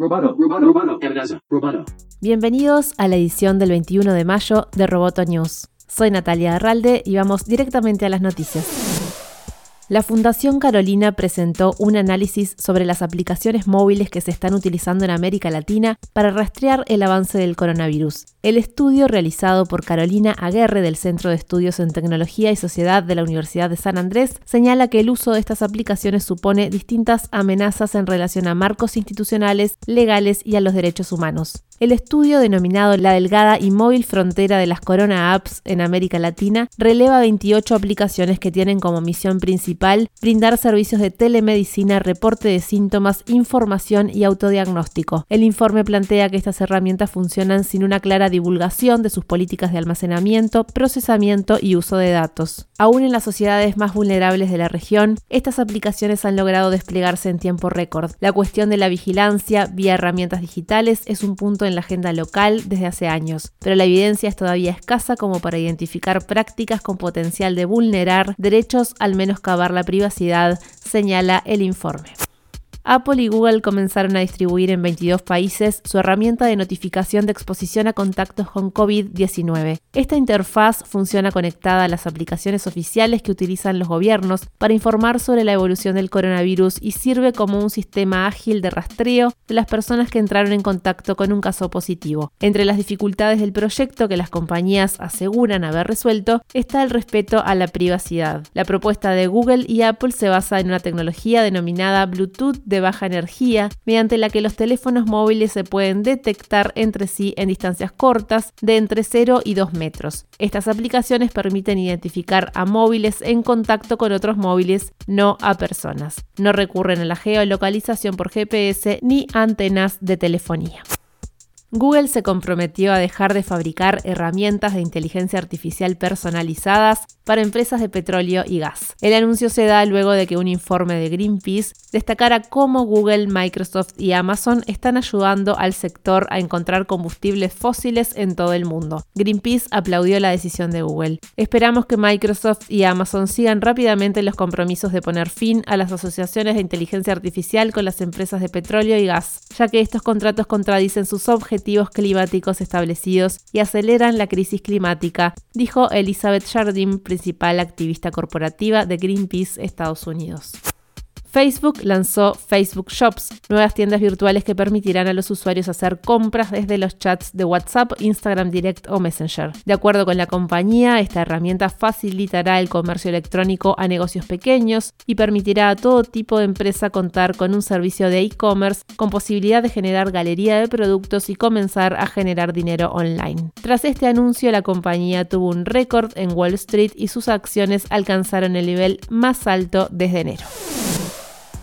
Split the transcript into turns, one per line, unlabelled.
Roboto, roboto, roboto.
Bienvenidos a la edición del 21 de mayo de Roboto News. Soy Natalia Arralde y vamos directamente a las noticias. La Fundación Carolina presentó un análisis sobre las aplicaciones móviles que se están utilizando en América Latina para rastrear el avance del coronavirus. El estudio realizado por Carolina Aguerre del Centro de Estudios en Tecnología y Sociedad de la Universidad de San Andrés señala que el uso de estas aplicaciones supone distintas amenazas en relación a marcos institucionales, legales y a los derechos humanos. El estudio denominado La delgada y móvil frontera de las Corona Apps en América Latina releva 28 aplicaciones que tienen como misión principal brindar servicios de telemedicina, reporte de síntomas, información y autodiagnóstico. El informe plantea que estas herramientas funcionan sin una clara divulgación de sus políticas de almacenamiento, procesamiento y uso de datos. Aún en las sociedades más vulnerables de la región, estas aplicaciones han logrado desplegarse en tiempo récord. La cuestión de la vigilancia vía herramientas digitales es un punto en la agenda local desde hace años, pero la evidencia es todavía escasa como para identificar prácticas con potencial de vulnerar derechos al menoscabar la privacidad, señala el informe. Apple y Google comenzaron a distribuir en 22 países su herramienta de notificación de exposición a contactos con COVID-19. Esta interfaz funciona conectada a las aplicaciones oficiales que utilizan los gobiernos para informar sobre la evolución del coronavirus y sirve como un sistema ágil de rastreo de las personas que entraron en contacto con un caso positivo. Entre las dificultades del proyecto que las compañías aseguran haber resuelto está el respeto a la privacidad. La propuesta de Google y Apple se basa en una tecnología denominada Bluetooth de baja energía, mediante la que los teléfonos móviles se pueden detectar entre sí en distancias cortas de entre 0 y 2 metros. Estas aplicaciones permiten identificar a móviles en contacto con otros móviles, no a personas. No recurren a la geolocalización por GPS ni antenas de telefonía. Google se comprometió a dejar de fabricar herramientas de inteligencia artificial personalizadas para empresas de petróleo y gas. El anuncio se da luego de que un informe de Greenpeace destacara cómo Google, Microsoft y Amazon están ayudando al sector a encontrar combustibles fósiles en todo el mundo. Greenpeace aplaudió la decisión de Google. Esperamos que Microsoft y Amazon sigan rápidamente los compromisos de poner fin a las asociaciones de inteligencia artificial con las empresas de petróleo y gas, ya que estos contratos contradicen sus objetivos climáticos establecidos y aceleran la crisis climática, dijo Elizabeth Jardine, principal activista corporativa de Greenpeace Estados Unidos. Facebook lanzó Facebook Shops, nuevas tiendas virtuales que permitirán a los usuarios hacer compras desde los chats de WhatsApp, Instagram Direct o Messenger. De acuerdo con la compañía, esta herramienta facilitará el comercio electrónico a negocios pequeños y permitirá a todo tipo de empresa contar con un servicio de e-commerce con posibilidad de generar galería de productos y comenzar a generar dinero online. Tras este anuncio, la compañía tuvo un récord en Wall Street y sus acciones alcanzaron el nivel más alto desde enero.